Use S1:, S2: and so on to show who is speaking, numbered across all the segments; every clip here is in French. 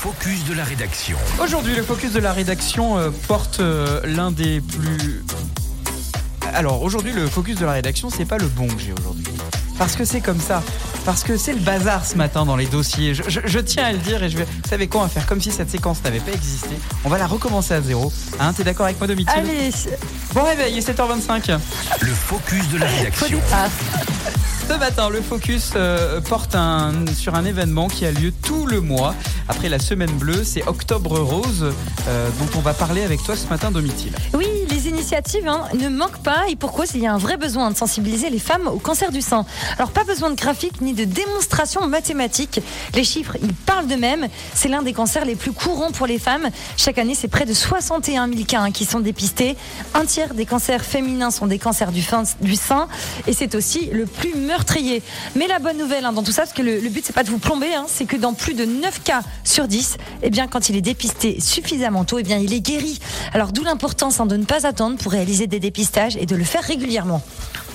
S1: focus de la rédaction.
S2: Aujourd'hui, le focus de la rédaction euh, porte euh, l'un des plus. Alors aujourd'hui, le focus de la rédaction, c'est pas le bon que j'ai aujourd'hui. Parce que c'est comme ça. Parce que c'est le bazar ce matin dans les dossiers. Je, je- je tiens à le dire et je vais. Vous savez quoi On va faire comme si cette séquence n'avait pas existé. On va la recommencer à zéro. Hein, T'es d'accord avec moi, Domitil
S3: Allez,
S2: Bon réveil, il est 7h25.
S1: Le focus de la
S3: départ.
S2: Ce matin, le focus euh, porte un- sur un événement qui a lieu tout le mois. Après la semaine bleue, c'est Octobre Rose, euh, dont on va parler avec toi ce matin, Domitil.
S3: Oui, les initiatives hein, ne manquent pas et pour cause, il y a un vrai besoin de sensibiliser les femmes au cancer du sein. Alors pas besoin de graphiques ni de démonstrations mathématiques. Les chiffres, ils parlent d'eux-mêmes. C'est l'un des cancers les plus courants pour les femmes. Chaque année, c'est près de 61 000 cas hein, qui sont dépistés. Un tiers des cancers féminins sont des cancers du, sein et c'est aussi le plus meurtrier. Mais la bonne nouvelle hein, dans tout ça, parce que le, le but c'est pas de vous plomber, c'est que dans plus de 9 cas sur 10, eh bien quand il est dépisté suffisamment tôt, eh bien il est guéri. Alors d'où l'importance de ne pas pour réaliser des dépistages et de le faire régulièrement.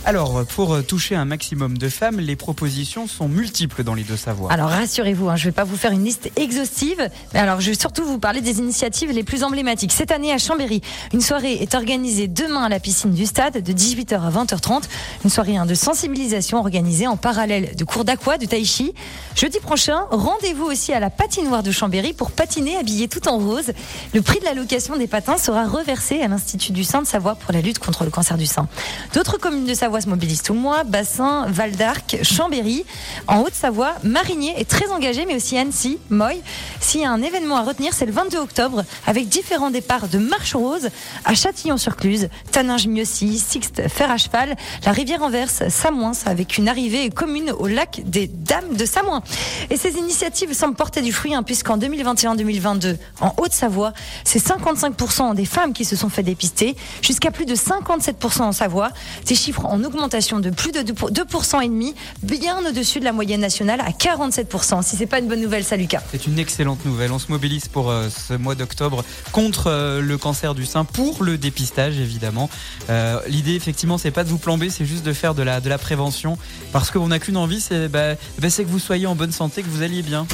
S2: Alors, pour euh, toucher un maximum de femmes, les propositions sont multiples dans les deux savoirs.
S3: Alors rassurez-vous, hein, je ne vais pas vous faire une liste exhaustive, mais alors je vais surtout vous parler des initiatives les plus emblématiques. Cette année à Chambéry, une soirée est organisée demain à la piscine du stade de 18h à 20h30. Une soirée hein, de sensibilisation organisée en parallèle de cours d'aqua, de tai chi. Jeudi prochain, rendez-vous aussi à la patinoire de Chambéry pour patiner habillé tout en rose. Le prix de la location des patins sera reversé à l'Institut du sein de Savoie pour la lutte contre le cancer du sein. D'autres communes de Savoie se mobilisent tout le mois, Bassin, Val d'Arc, Chambéry. En Haute-Savoie, Marigné est très engagé, mais aussi Annecy, Moy. S'il y a un événement à retenir, c'est le 22 octobre, avec différents départs de marche rose à Châtillon-sur-Cluse, Taninges-Mieuxy, Sixte, Fer à cheval, la Rivière-Anverse, Samoins, avec une arrivée commune au lac des Dames de Samoins. Et ces initiatives semblent porter du fruit, hein, puisqu'en 2021-2022, en Haute-Savoie, c'est 55% des femmes qui se sont fait dépister, jusqu'à plus de 57% en Savoie. Ces chiffres en augmentation de plus de 2% et demi, bien au-dessus de la moyenne nationale à 47%. Si c'est pas une bonne nouvelle, ça Lucas.
S2: C'est une excellente nouvelle. On se mobilise pour euh, ce mois d'octobre contre euh, le cancer du sein, pour le dépistage évidemment. Euh, L'idée effectivement, c'est pas de vous plomber, c'est juste de faire de la, de la prévention, parce qu'on n'a qu'une envie, bah, bah, c'est que vous soyez en bonne santé, que vous alliez bien.